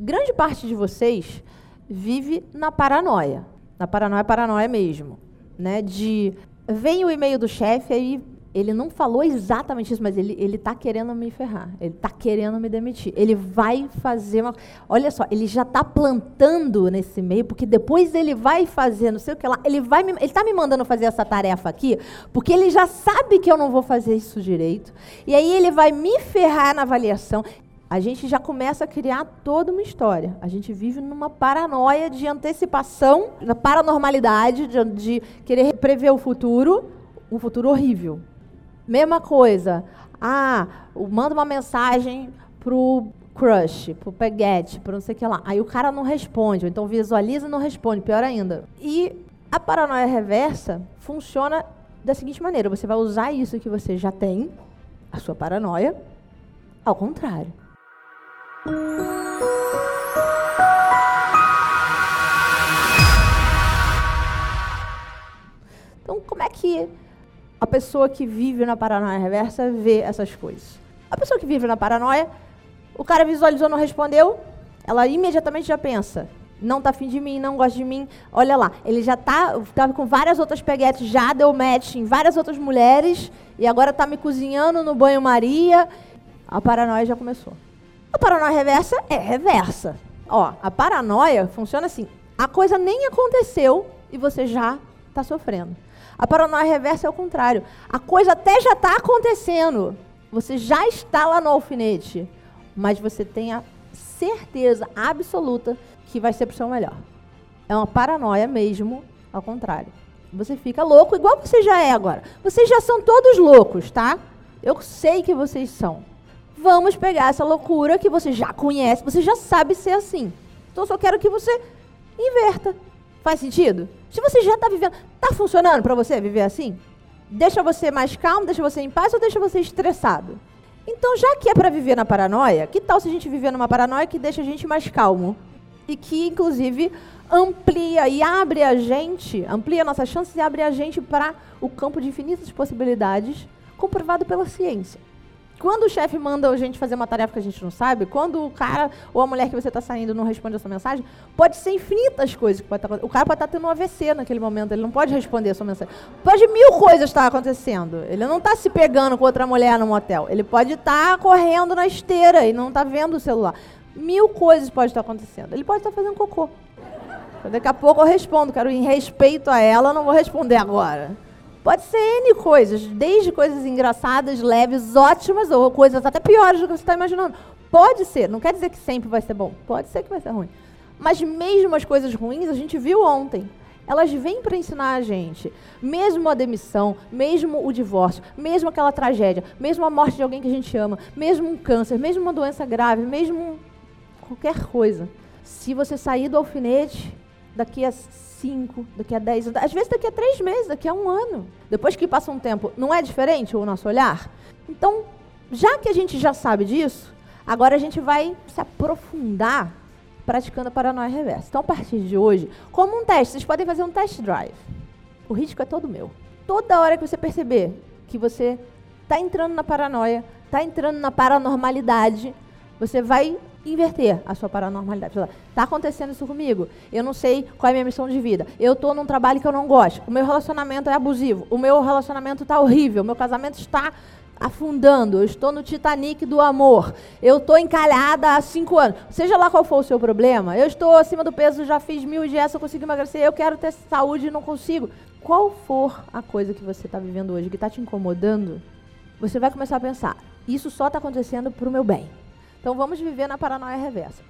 grande parte de vocês vive na paranoia. Na paranoia, paranoia mesmo. Né? De vem o e-mail do chefe, aí ele não falou exatamente isso, mas ele, ele tá querendo me ferrar. Ele tá querendo me demitir. Ele vai fazer uma. Olha só, ele já tá plantando nesse e-mail, porque depois ele vai fazer, não sei o que lá. Ele vai me, ele tá me mandando fazer essa tarefa aqui, porque ele já sabe que eu não vou fazer isso direito. E aí ele vai me ferrar na avaliação a gente já começa a criar toda uma história. A gente vive numa paranoia de antecipação, na paranormalidade, de, de querer prever o futuro, um futuro horrível. Mesma coisa. Ah, manda uma mensagem pro crush, pro peguete, pro não sei o que lá. Aí o cara não responde, ou então visualiza e não responde, pior ainda. E a paranoia reversa funciona da seguinte maneira: você vai usar isso que você já tem, a sua paranoia, ao contrário. Então, como é que a pessoa que vive na paranoia reversa vê essas coisas? A pessoa que vive na paranoia, o cara visualizou, não respondeu, ela imediatamente já pensa: não tá afim de mim, não gosta de mim. Olha lá, ele já tá, tava com várias outras peguetes, já deu match em várias outras mulheres e agora tá me cozinhando no banho-maria. A paranoia já começou. A paranoia reversa é reversa. Ó, a paranoia funciona assim: a coisa nem aconteceu e você já está sofrendo. A paranoia reversa é o contrário. A coisa até já está acontecendo. Você já está lá no alfinete. Mas você tem a certeza absoluta que vai ser para o seu melhor. É uma paranoia mesmo, ao contrário. Você fica louco, igual você já é agora. Vocês já são todos loucos, tá? Eu sei que vocês são. Vamos pegar essa loucura que você já conhece, você já sabe ser assim. Então eu só quero que você inverta. Faz sentido? Se você já está vivendo, está funcionando para você viver assim? Deixa você mais calmo, deixa você em paz ou deixa você estressado? Então, já que é para viver na paranoia, que tal se a gente viver numa paranoia que deixa a gente mais calmo? E que, inclusive, amplia e abre a gente, amplia nossas chances e abre a gente para o campo de infinitas possibilidades comprovado pela ciência. Quando o chefe manda a gente fazer uma tarefa que a gente não sabe, quando o cara ou a mulher que você está saindo não responde a sua mensagem, pode ser infinitas coisas que pode estar tá, O cara pode estar tá tendo um AVC naquele momento, ele não pode responder a sua mensagem. Pode mil coisas estar acontecendo. Ele não está se pegando com outra mulher no motel. Ele pode estar tá correndo na esteira e não está vendo o celular. Mil coisas pode estar acontecendo. Ele pode estar fazendo cocô. Daqui a pouco eu respondo, quero em respeito a ela, não vou responder agora. Pode ser N coisas, desde coisas engraçadas, leves, ótimas, ou coisas até piores do que você está imaginando. Pode ser, não quer dizer que sempre vai ser bom, pode ser que vai ser ruim. Mas mesmo as coisas ruins, a gente viu ontem. Elas vêm para ensinar a gente. Mesmo a demissão, mesmo o divórcio, mesmo aquela tragédia, mesmo a morte de alguém que a gente ama, mesmo um câncer, mesmo uma doença grave, mesmo qualquer coisa. Se você sair do alfinete, daqui a cinco, daqui a dez, às vezes daqui a três meses, daqui a um ano. Depois que passa um tempo, não é diferente o nosso olhar? Então, já que a gente já sabe disso, agora a gente vai se aprofundar praticando a paranoia reversa. Então, a partir de hoje, como um teste, vocês podem fazer um test drive. O risco é todo meu. Toda hora que você perceber que você está entrando na paranoia, está entrando na paranormalidade, você vai inverter a sua paranormalidade. Está acontecendo isso comigo? Eu não sei qual é a minha missão de vida. Eu estou num trabalho que eu não gosto. O meu relacionamento é abusivo. O meu relacionamento está horrível. O meu casamento está afundando. Eu estou no Titanic do amor. Eu estou encalhada há cinco anos. Seja lá qual for o seu problema, eu estou acima do peso, já fiz mil dietas, eu consigo emagrecer, eu quero ter saúde e não consigo. Qual for a coisa que você está vivendo hoje que está te incomodando, você vai começar a pensar: isso só está acontecendo para o meu bem. Então vamos viver na paranoia reversa.